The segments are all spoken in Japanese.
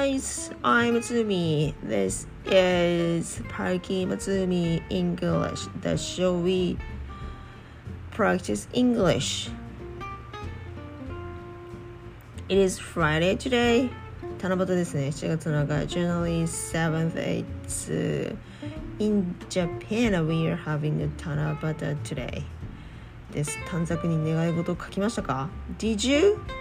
guys, I'm Matsumi. This is Parky Matsumi English, the show we practice English. It is Friday today. 七夕ですね。7月の中、January 7th, it's、uh, in Japan we are having a 七夕 today. です。短冊に願い事を書きましたか ?Did you?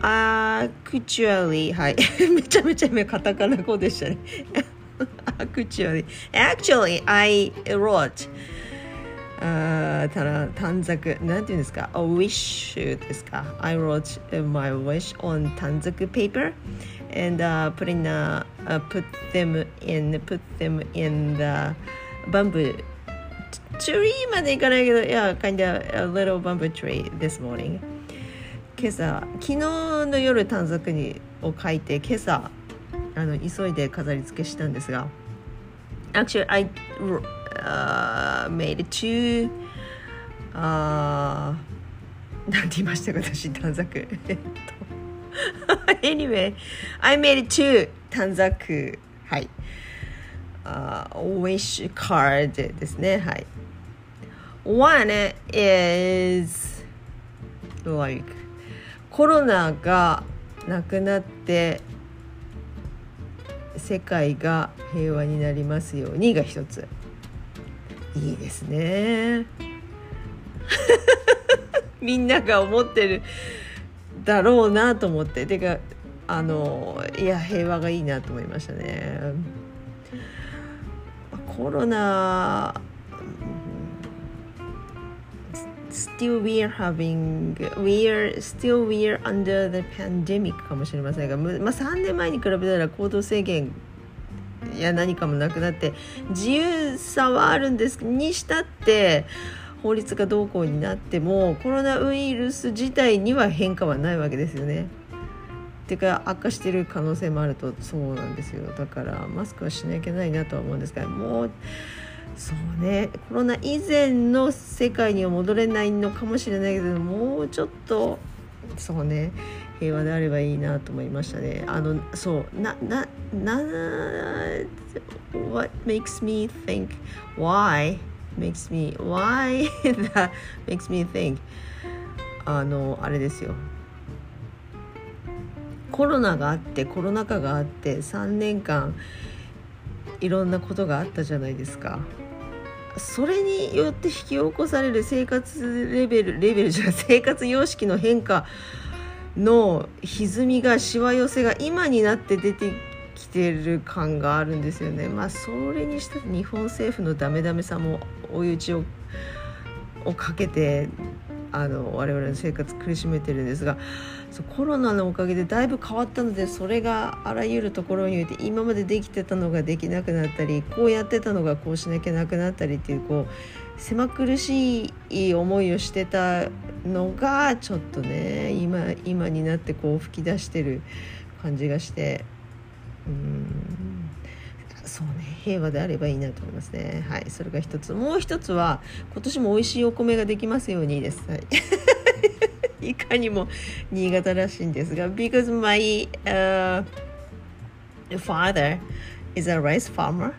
Actually はいめちゃめちゃめカタカナ語でしたね Actually Actually I wrote あただ短冊なんていうんですか A wish ですか I wrote my wish on 短冊 paper and uh, putting uh, uh, put them in put them in the bamboo tree までいかないけど yeah kind of a little bamboo tree this morning 今朝昨日の夜短冊にを書いて今朝あの急いで飾り付けしたんですが Actually I、uh, made two、uh, なんて言いましたか私短冊。Anyway I made two 短冊。はい、uh, wish card ですね。はい。One is like コロナがなくなって世界が平和になりますようにが一つ。いいですね。みんなが思ってるだろうなと思って。てかあのいや平和がいいなと思いましたね。コロナ still we are having we are still we are under the pandemic かもしれませんが、まあ、3年前に比べたら行動制限や何かもなくなって自由さはあるんですにしたって法律がどうこうになってもコロナウイルス自体には変化はないわけですよね。てか悪化してる可能性もあるとそうなんですよだからマスクはしなきゃいけないなとは思うんですがもうそうね。コロナ以前の世界には戻れないのかもしれないけどもうちょっとそうね。平和であればいいなと思いましたね。あのそうななな What makes me think why makes me why that makes me think? あのあれですよ。コロナがあってコロナ禍があって3年間いろんなことがあったじゃないですか。それによって引き起こされる生活レベルレベルじゃない生活様式の変化の歪みがしわ寄せが今になって出てきてる感があるんですよね。まあそれにした日本政府のダメダメさも追い打ちををかけてあの我々の生活苦しめてるんですがそうコロナのおかげでだいぶ変わったのでそれがあらゆるところにおいて今までできてたのができなくなったりこうやってたのがこうしなきゃなくなったりっていうこう狭苦しい思いをしてたのがちょっとね今今になってこう吹き出してる感じがしてうんそうね平和であればいいなと思いますね。はいそれが一つ。もう一つは今年も美味しいお米ができますようにです、はい、いかにも新潟らしいんですが because my、uh, father is a rice farmer.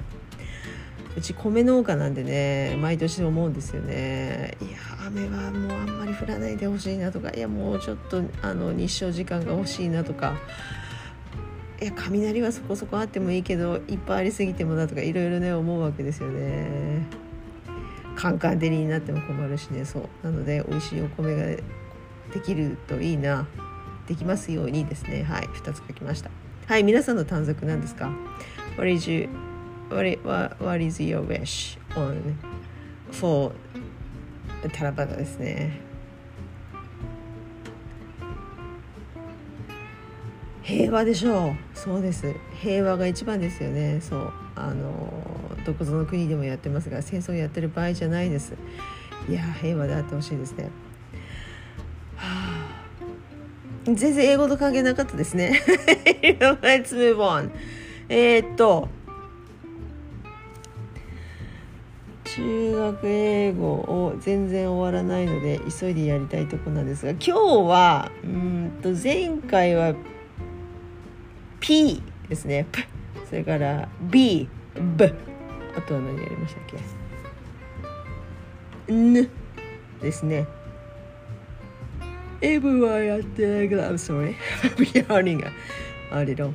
うち米農家なんでね毎年思うんですよね。いや雨はもうあんまり降らないでほしいなとかいやもうちょっとあの日照時間が欲しいなとか。いや雷はそこそこあってもいいけどいっぱいありすぎてもなとかいろいろね思うわけですよね。カンカン照りになっても困るしね。そう。なので美味しいお米ができるといいな。できますようにですね。はい。2つ書きました。はい。皆さんの短冊なんですか？What is, you, what, what, what is your wish on for タラバタですね。平和でしょう。そうです。平和が一番ですよね。そう。あのどこぞの国でもやってますが戦争やってる場合じゃないです。いや平和であってほしいですね、全然英語と関係なかったですね。Let's move on. えー、っと中学英語を全然終わらないので急いでやりたいとこなんですが今日はうんと前回は P ですね。P それから B B あとは何やりましたっけ？N ですね。M はやってないけど I'm sorry I'm yawning a little.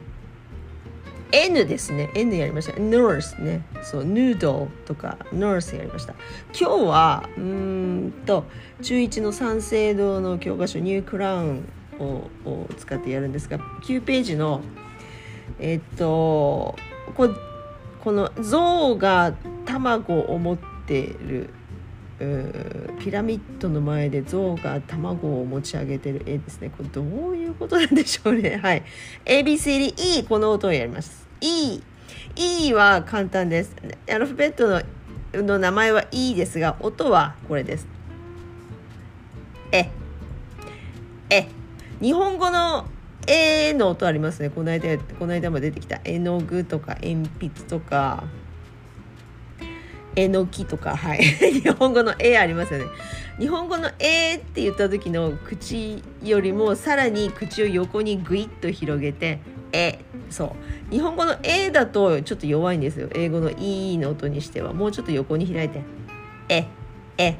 N ですね。N やりました。Nurse ね。そうヌードルとか Nurse やりました。今日はうんと中1の三省堂の教科書ニュークラウンをを使ってやるんですが9ページのえっとここの象が卵を持ってるピラミッドの前で象が卵を持ち上げてる絵ですね。これどういうことなんでしょうね。はい。ABCDE この音をやります。E E は簡単です。アルファベットのの名前は E ですが音はこれです。え。え。日本語のえの音ありますね。この間この間も出てきた。絵の具とか鉛筆とか。えのきとかはい。日本語の「え」ありますよね。日本語の「え」って言った時の口よりもさらに口を横にグイッと広げて「え」そう。日本語の「え」だとちょっと弱いんですよ。英語の「いい」の音にしては。もうちょっと横に開いて「え」「え」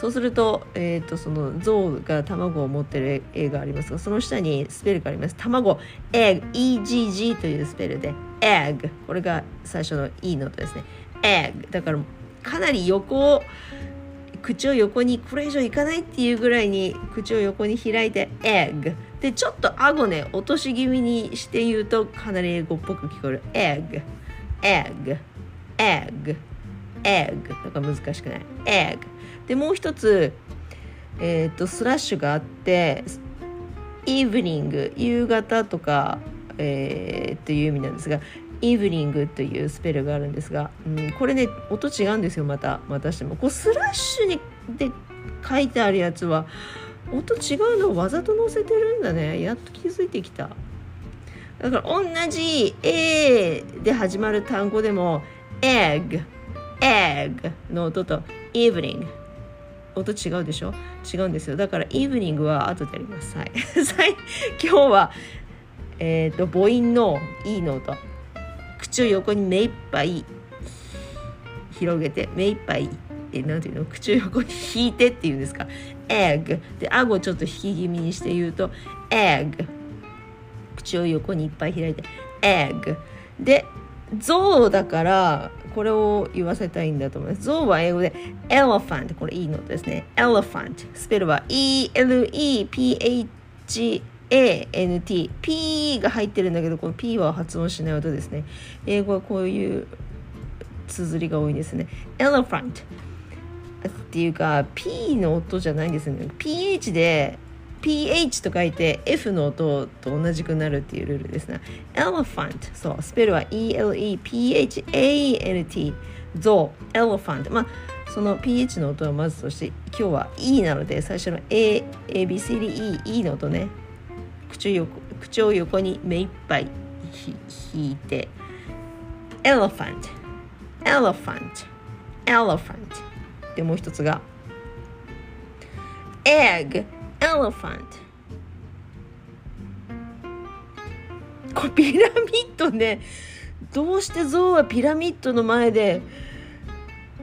そうすると,、えーと、その象が卵を持ってる絵がありますがその下にスペルがあります。卵 egg EGG というスペルで egg これが最初の E の音ですね。Egg だからかなり横を口を横にこれ以上いかないっていうぐらいに口を横に開いて egg でちょっと顎ね落とし気味にして言うとかなり英語っぽく聞こえる。egg egg egg egg だから難しくない。egg でもう一つえっ、とスラッシュがあってイーブニング夕方とかえー、っていう意味なんですがイブニングというスペルがあるんですが、うん、これね音違うんですよまた。またしても。こうスラッシュにで書いてあるやつは音違うのをわざと載せてるんだね。やっと気づいてきた。だから同じ A で始まる単語でも egg egg の音と evening 音違うでしょ？違うんですよ。だからイーブニングは後でやります。はい。今日はえっ、ー、と母音の E の音。口を横に目いっぱい広げて目いっぱいえなんていうの？口を横に引いてっていうんですか？egg で顎をちょっと引き気味にして言うと egg 口を横にいっぱい開いて egg で象だからこれを言わせたいんだと思います。象は英語で elephant これいいのですね。elephant スペルは e-l-e-p-h ANT、P が入ってるんだけどこの P は発音しない音ですね。英語はこういう綴りが多いですね。Elephant っていうか P の音じゃないんですよね。PH で PH と書いて F の音と同じくなるっていうルールですね elephant そうスペルは ELEPHANT ゾウ elephant まあその PH の音はまずとして今日は E なので最初の A ABCDE E の音ね。口を横に目いっぱい引いて。Elephant elephant elephant でもう一つが。Egg elephant これピラミッドね。どうして象はピラミッドの前で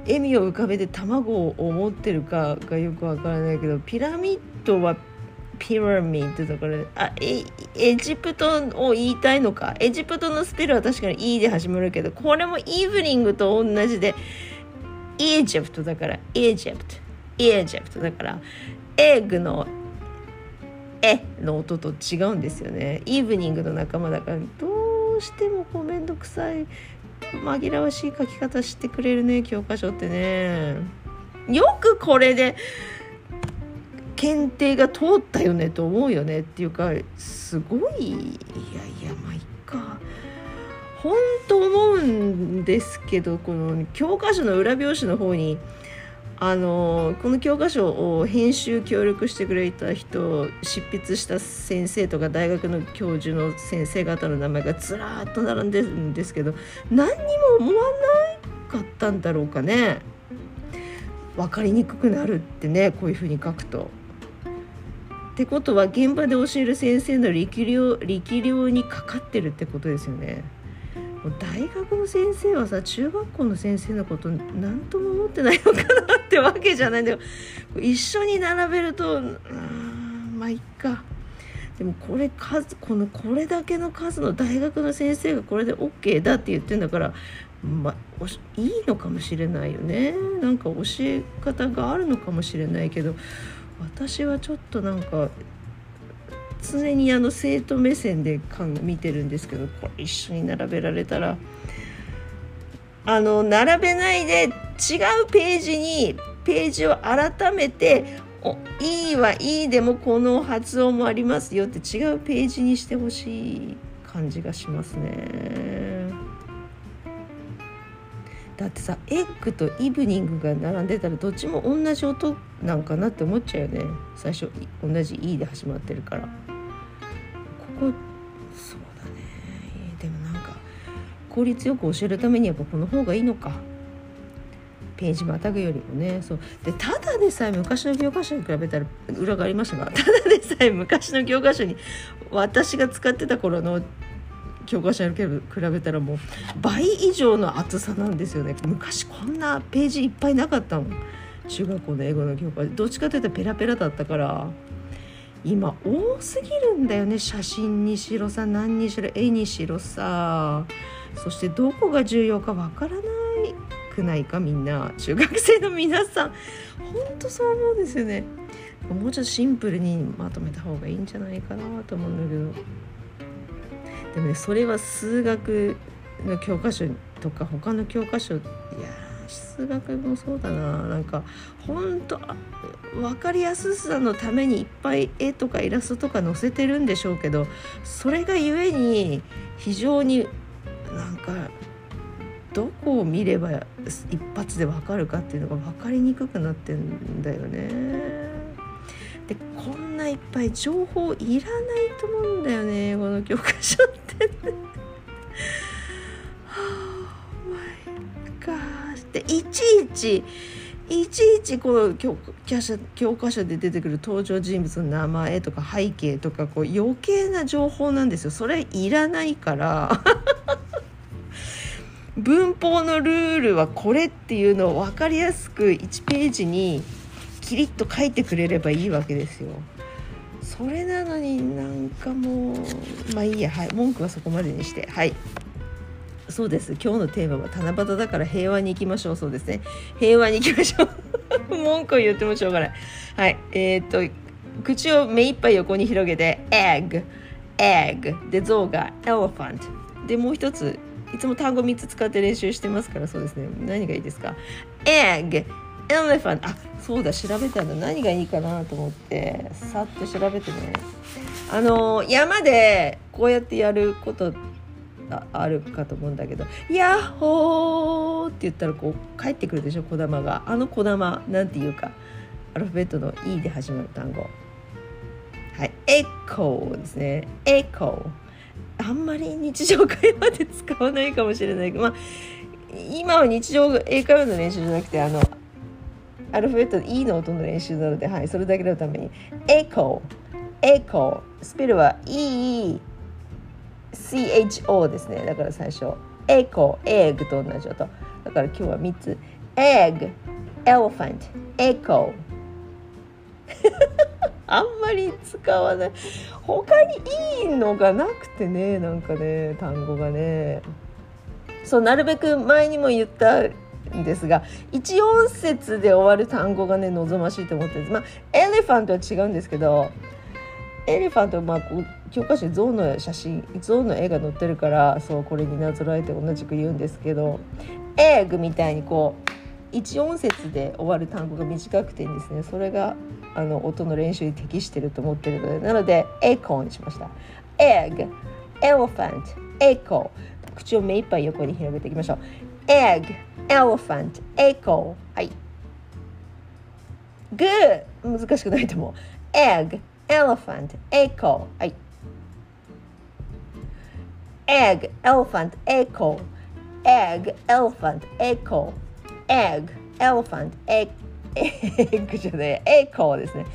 笑みを浮かべて卵を持ってるかがよくわからないけどピラミッドはピラミッドだからあエエジプトを言いたいのか？エジプトのスペルは確かに E で始まるけどこれもイーブニングと同じでエジプトだからエジプトエジプトだからエッグのえの音と違うんですよね。イーブニングの仲間だからどうしてもこうめんどくさい紛らわしい書き方してくれるね教科書ってね。よくこれで検定が通ったよねと思うよねっていうかすごい。いやいやまあいっか本当思うんですけどこの教科書の裏表紙の方にあのこの教科書を編集協力してくれた人執筆した先生とか大学の教授の先生方の名前がずらっと並んでるんですけど何にも思わなかったんだろうかね。分かりにくくなるってねこういうふうに書くと。ってことは現場で教える先生の力量力量にかかってるってことですよね。大学の先生はさ中学校の先生のこと何とも思ってないのかなってわけじゃないんだよ一緒に並べるとまあいっかでもこれ数このこれだけの数の大学の先生がこれで OK だって言ってんだからまあいいのかもしれないよねなんか教え方があるのかもしれないけど私はちょっとなんか常にあの生徒目線で見てるんですけどこれ一緒に並べられたらあの並べないで違うページにページを改めて「おいいはいいでもこの発音もありますよ」って違うページにしてほしい感じがしますね。だってさエッグとイブニングが並んでたらどっちも同じ音なんかなって思っちゃうよね。最初同じ「い」で始まってるから。こそうだね。でもなんか効率よく教えるためにやっぱこの方がいいのか。ページまたぐよりもね。そう。でただでさえ昔の教科書に比べたら裏がありましたがただでさえ昔の教科書に私が使ってた頃の教科書に比べたらもう倍以上の厚さなんですよね。昔こんなページいっぱいなかったもん。中学校の英語の教科どっちかというとペラペラだったから。今多すぎるんだよね。写真にしろさ何にしろ絵にしろさ。そしてどこが重要かわからないくないかみんな。中学生の皆さん。ほんとそう思うんですよね。もうちょっとシンプルにまとめた方がいいんじゃないかなと思うんだけど。でもねそれは数学の教科書とか他の教科書いや数学もそうだななんか本当分かりやすさのためにいっぱい絵とかイラストとか載せてるんでしょうけどそれがゆえに非常になんかどこを見れば一発で分かるかっていうのが分かりにくくなってんだよね。でこんないっぱい情報いらないと思うんだよねこの教科書って。でいちいちいちいちこの教科書教科書で出てくる登場人物の名前とか背景とかこう余計な情報なんですよ。それいらないから。文法のルールはこれっていうのを分かりやすく1ページにキリッと書いてくれればいいわけですよ。それなのになんかもうまあいいやはい文句はそこまでにして。はい。そうです。今日のテーマは七夕だから平和に行きましょう。そうですね。平和に行きましょう。文句を言ってもしょうがない。はい。えー、っと口を目いっぱい横に広げて egg egg で象が elephant でもう一ついつも単語3つ使って練習してますからそうですね。何がいいですか？egg elephant あそうだ調べたんだ何がいいかなと思ってさっと調べてね。あの山でこうやってやることあるかと思うんだけど「ヤッホー!」って言ったらこう帰ってくるでしょ小玉が。あの小玉なんていうかアルファベットの「E」で始まる単語。はいエコーですね。エコー。あんまり日常会話で使わないかもしれない。けどまあ今は日常英会話の練習じゃなくてあのアルファベットで E の音の練習なので、はい、それだけのために。エコー。エコー。スペルは E CHO ですね。だから最初。エコエッグと同じ音。だから今日は3つ。エッグ。エレファントエコー。あんまり使わない。他にいいのがなくてねなんかね単語がね。そうなるべく前にも言ったんですが一音節で終わる単語がね望ましいと思ってるんです。まあエレファントは違うんですけどエレファントまあ教科書に象の写真象の絵が載ってるからそうこれになぞらえて同じく言うんですけどエッグみたいにこう一音節で終わる単語が短くていいんですねそれがあの音の練習に適してると思ってるのでなのでエコーにしました。 egg elephant echo。口を目いっぱい横に広げていきましょう。エッグエレファントエコーはいグー難しくないと思うエッグ elephant, echo. はい。egg, elephant, echo. egg, elephant, echo. egg, elephant, egg. エッグじゃない、エコーですね。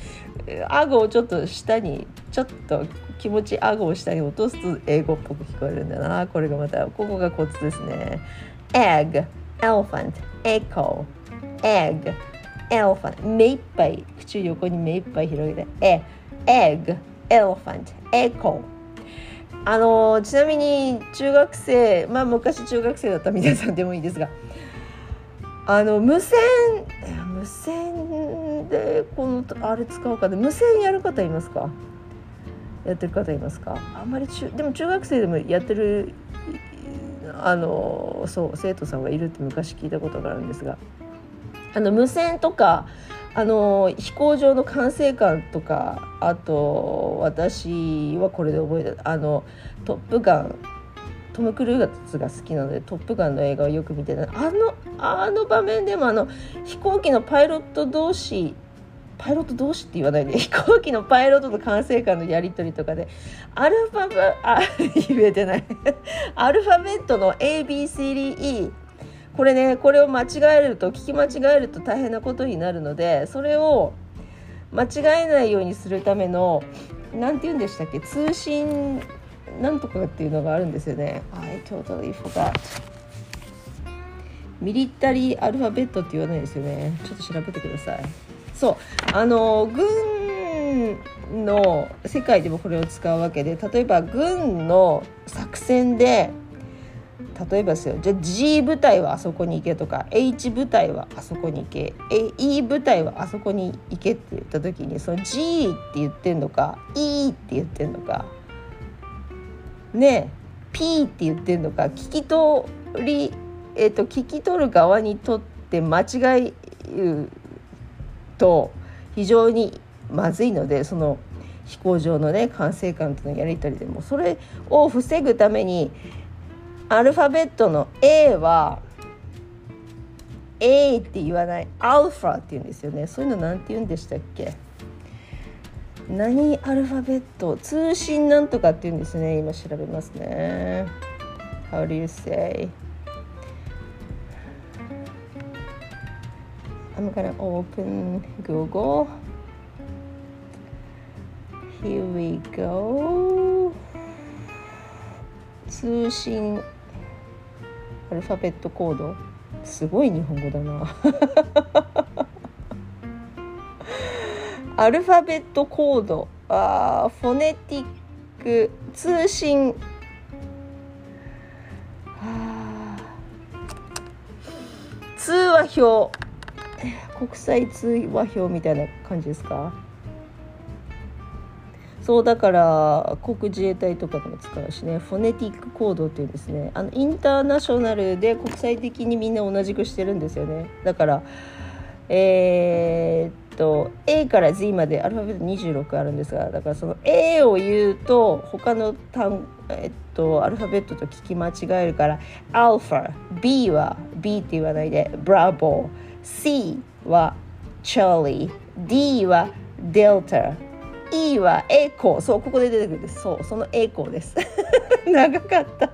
顎をちょっと下にちょっと気持ち顎を下に落とすと英語っぽく聞こえるんだなこれがまたここがコツですね egg elephant echo egg elephant 目いっぱい口横に目いっぱい広げて。e egg elephant echo あのちなみに中学生まあ昔中学生だった皆さんでもいいですがあの無線無線でこのあれ使おうかで無線やる方いますか？やってる方いますか？あんまり中でも中学生でもやってるあのそう生徒さんがいるって昔聞いたことがあるんですがあの無線とかあの飛行場の管制官とかあと私はこれで覚えた。あの「トップガン」トム・クルーズが好きなので「トップガン」の映画をよく見てた。あのあの場面でもあの飛行機のパイロット同士パイロット同士って言わないで飛行機のパイロットと管制官のやり取りとかでアルファベあ言えてない アルファベットの ABCDE これねこれを間違えると聞き間違えると大変なことになるのでそれを間違えないようにするための何て言うんでしたっけ？通信なんとかっていうのがあるんですよね。I totally forgot. ミリタリーアルファベットって言わないですよね。ちょっと調べてください。そう。あの軍の世界でもこれを使うわけで例えば軍の作戦で例えばですよ。じゃあ G 部隊はあそこに行けとか H 部隊はあそこに行け E 部隊はあそこに行けって言った時にその G って言ってんのか E って言ってんのかね P って言ってんのか聞き取り、えーと、聞き取る側にとって間違いと非常にまずいのでその飛行場のね管制官とのやり取りでもそれを防ぐためにアルファベットの A は A って言わないアルファって言うんですよね。そういうの何て言うんでしたっけ？何アルファベット？通信なんとかって言うんですね。今調べますね。How do you say? I'm gonna open Google. Here we go. 通信アルファベットコード。すごい日本語だな。アルファベットコード。あフォネティック通信。通話表。国際通話表みたいな感じですか？そうだから航空自衛隊とかでも使うしね。フォネティックコードっていうんですね。あのインターナショナルで国際的にみんな同じくしてるんですよね。だからえー、っと A から Z までアルファベット26あるんですがだからその A を言うと他の単えっとアルファベットと聞き間違えるからアルファ B は B って言わないでブラボー。C はチャーリー D はデルタ E はエコーそうここで出てくるんです。そうそのエコーです。長かった。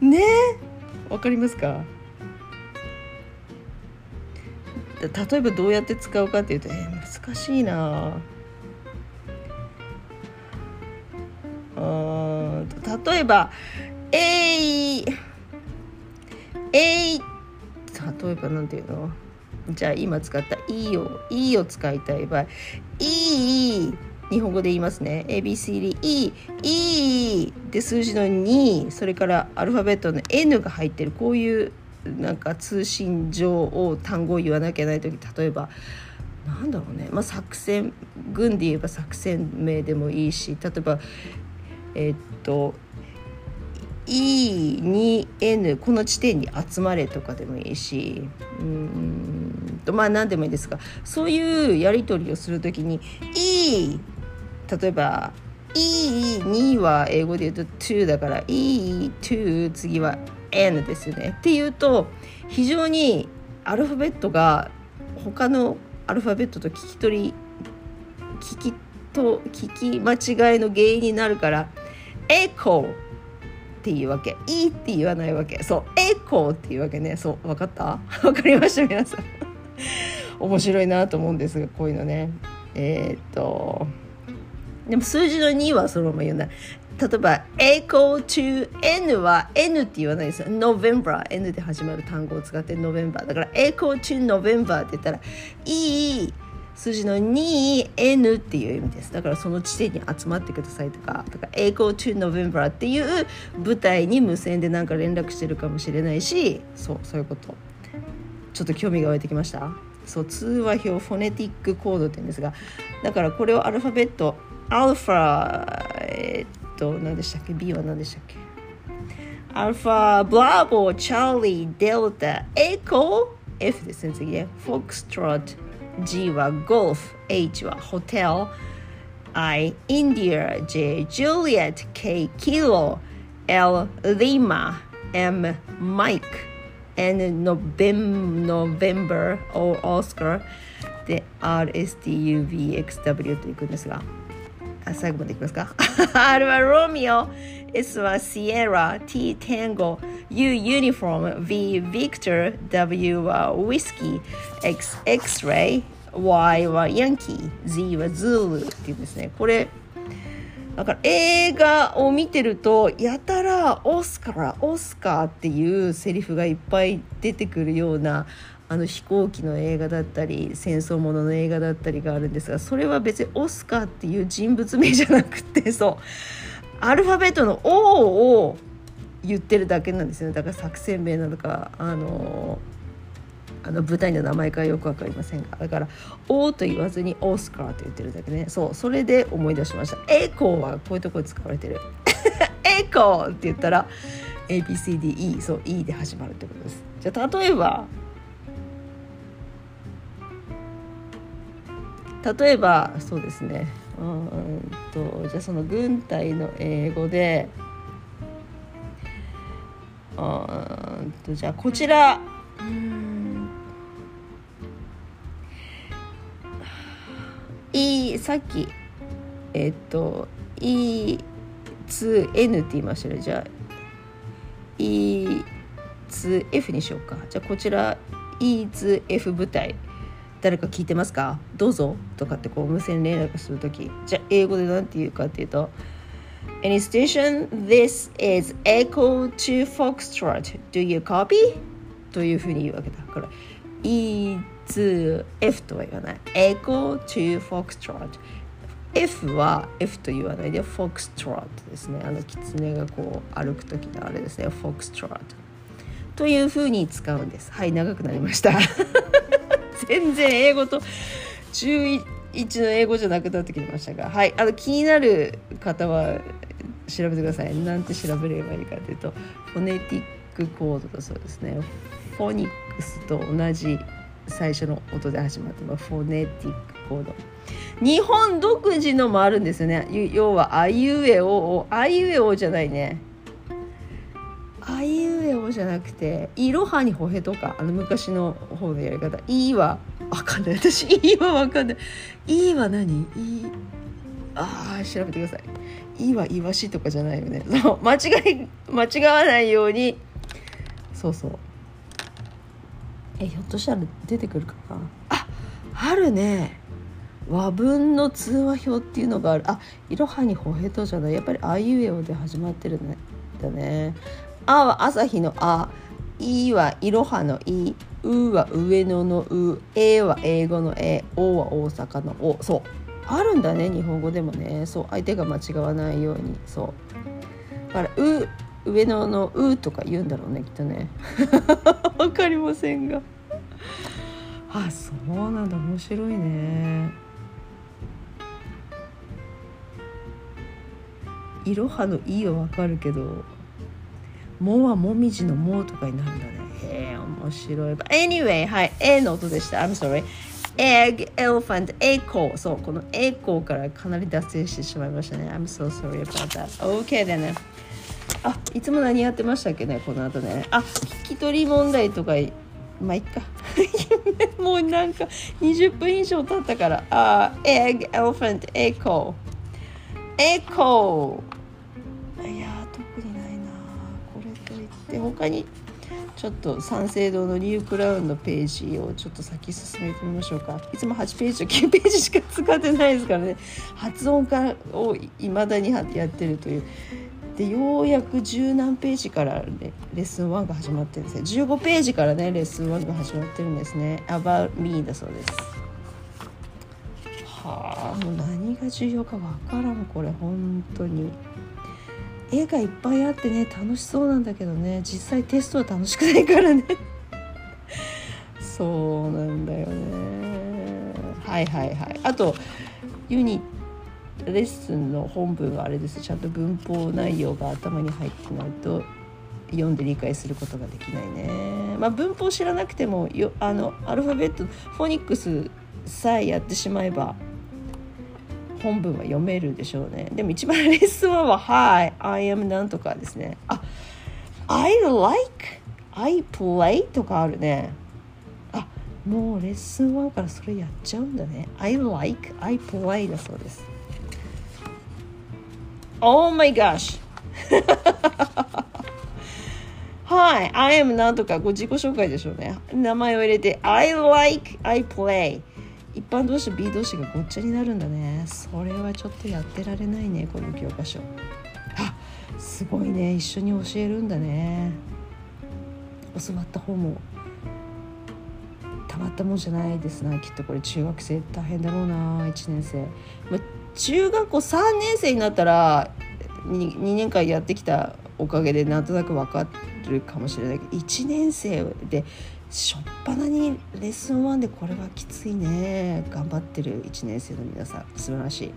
ね？えわかりますか？例えばどうやって使うかっていうと、えー、難しいな。うん例えば「えい」「えい」例えばなんていうの？じゃあ今使った「い」を「い」を使いたい場合「いい」日本語で言いますね。ABCD E E で数字の2それからアルファベットの N が入ってる。こういうなんか通信上を単語を言わなきゃいけない時例えばなんだろうね、まあ、作戦軍で言えば作戦名でもいいし例えばえっと E2N この地点に集まれとかでもいいしうんとまあ何でもいいですがそういうやり取りをする時に E 例えば E2 は英語で言うと2だから E2 次は N ですよね。っていうと非常にアルファベットが他のアルファベットと聞き取り聞きと聞き間違いの原因になるからエコーっていうわけ。いいって言わないわけ。そう。エコーっていうわけね。そう。分かった？分かりました。皆さん。面白いなと思うんですがこういうのね。えー、っとでも数字の2はそのまま言うんだ。例えば equal to n は n って言わないですよ。November n で始まる単語を使って November だから equal to November って言ったらいい数字の 2n っていう意味です。だからその地点に集まってくださいとかとか equal to November っていう舞台に無線でなんか連絡してるかもしれないしそうそういうこと。ちょっと興味が湧いてきました。そう通話表フォネティックコードって言うんですがだからこれをアルファベットアルファえー、っと何でしたっけ？B は何でしたっけ？アルファブラボチャーリーデルタエコー F ですね次ね。フォックストロット G はゴルフ H はホテル I インディア J ジュリエット K キロ L リマ M マイク N ノベンノベンバー O オスカーで RSTUVXW といくんですがあ最後までいきますか？R はロミオ S は Sierra T Tango U Uniform V Victor W は Whiskey X X-Ray Y は Yankee Z は Zulu っていうんですね。これだから映画を見てるとやたらオスカーオスカーっていうセリフがいっぱい出てくるようなあの飛行機の映画だったり戦争ものの映画だったりがあるんですがそれは別にオスカーっていう人物名じゃなくて そう。アルファベットの O を言ってるだけなんですよね。だから作戦名なのかあのあの舞台の名前かよく分かりませんが。だから「O」と言わずに「オスカー」と言ってるだけね。そうそれで思い出しました「エコー」はこういうところで使われてる「エコー」って言ったら ABCDE そう E で始まるってことです。じゃ例えば例えばそうですね。うんとじゃあその軍隊の英語でうんとじゃあこちら。うん。いさっきえっと E2N って言いましたね。じゃあ E2F にしようか。じゃあこちら E2F 部隊誰か聞いてますか？どうぞ。とかってこう無線連絡するとき。じゃあ英語で何て言うかっていうと Any station, this is echo to Foxtrot. Do you copy? というふうに言うわけだから。E2F とは言わない。Echo to Foxtrot. F は F と言わないで Foxtrot ですね。あの狐がこう歩く時のあれですね。Foxtrot というふうに使うんです。はい長くなりました。全然英語と11の英語じゃなくなってきましたが。はい。あの気になる方は調べてください。なんて調べればいいかというとフォネティックコードだそうですね。フォニックスと同じ最初の音で始まってます。フォネティックコード。日本独自のもあるんですよね。要はあいうえおあいうえおじゃないね。じゃなくていろはにほへとかあの昔の方のやり方。いいはわかんない。私いいはわかんない。いいは何？いいああ調べてください。いいはイワシとかじゃないよね。そう間違い間違わないように。そうそう。えひょっとしたら出てくるかな。ああるね。和文の通話表っていうのがある。あいろはにほへとじゃない。やっぱりあいうえおで始まってるんだね。あは朝日のあいはイロハのい、うは上野のう、えは英語のえ、おは大阪のお、そう。あるんだね、日本語でもね。そう、相手が間違わないように。そう。だから、う、上野のうとか言うんだろうね、きっとね。わかりませんが。あ、そうなんだ、面白いね。いろはのいはわかるけど。もはもみじのもとかになるんだね。へえ、面白い。Anyway、はい、A の音でした。I'm sorry. Egg, elephant, echo. そう、この echo からかなり脱線してしまいましたね。I'm so sorry about that. OK でね。あ、いつも何やってましたっけね、この後ね。あ、聞き取り問題とか、まあ、いっか。もうなんか20分以上経ったから。あ、egg, elephant, echo. echo. いや、特にないな。これといって、他に。ちょっと三省堂のニュークラウンのページをちょっと先進めてみましょうか。いつも8ページと9ページしか使ってないですからね。発音化をいまだにやってるという。でようやく十何ページからレレッスン1が始まってるんですね。15ページからねレッスン1が始まってるんですね。About me だそうです。はあもう何が重要かわからんこれ。本当に。絵がいっぱいあってね楽しそうなんだけどね実際テストは楽しくないからね。そうなんだよね。はいはいはい。あとユニレッスンの本文はあれです。ちゃんと文法内容が頭に入ってないと読んで理解することができないね。まあ、文法知らなくてもよあのアルファベットフォニックスさえやってしまえば本文は読めるでしょうね。でも一番レッスン1は「Hi, I am なんとか」ですね。あ I like, I play とかあるね。あもうレッスン1からそれやっちゃうんだね。I like, I play だそうです。Oh my gosh! Hi, I am なんとか、こう自己紹介でしょうね。名前を入れて、I like, I play. 一般同士 B 同士がごっちゃになるんだね。それはちょっとやってられないね、この教科書。あすごいね、一緒に教えるんだね。教わった方もたまったもんじゃないですなきっとこれ中学生大変だろうな1年生、ま中学校3年生になったら 2, 2年間やってきたおかげでなんとなく分かるかもしれないけど1年生でしょっぱなにレッスン1でこれはきついね。頑張ってる1年生の皆さん素晴らしい。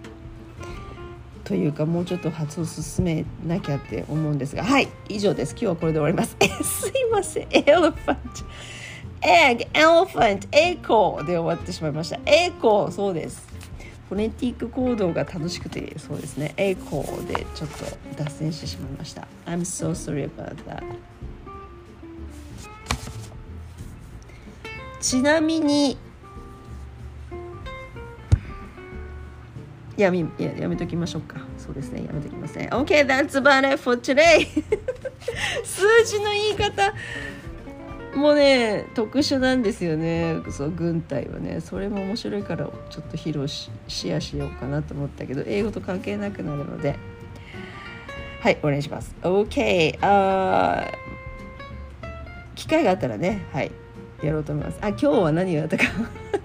というかもうちょっと発音進めなきゃって思うんですが。はい以上です。今日はこれで終わります。すいません。 elephant。egg elephant echo で終わってしまいました。エコーそうです。フォネティック行動が楽しくてそうですね。エコーでちょっと脱線してしまいました。I'm so sorry about that ちなみにやめややめときましょうか。そうですねやめときません OK that's about it for today. 数字の言い方もね特殊なんですよね。そう軍隊はね。それも面白いからちょっと披露しシェアしようかなと思ったけど英語と関係なくなるので。はいお願いします。OK あ機会があったらね。はい。やろうと思いますあ今日は何をやったか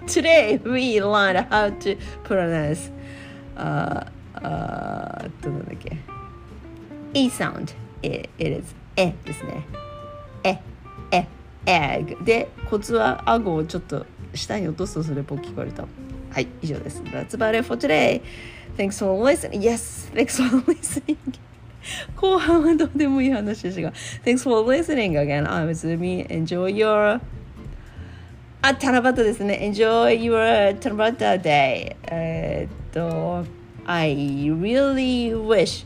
Today we learned how to pronounce ああどうなんだっけ E sound it is えですねええ egg でコツは顎をちょっと下に落とすとそれっぽく聞こえるとはい以上です That's about it for today Thanks for listening Yes Thanks for listening 後半はどうでもいい話でしたが Thanks for listening again I'm Zumi Enjoy your あ、七夕ですね Enjoy your 七夕 day えっと I really wish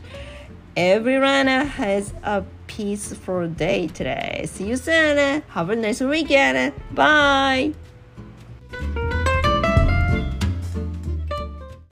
everyone has a peaceful day today. See you soon. Have a nice weekend. Bye.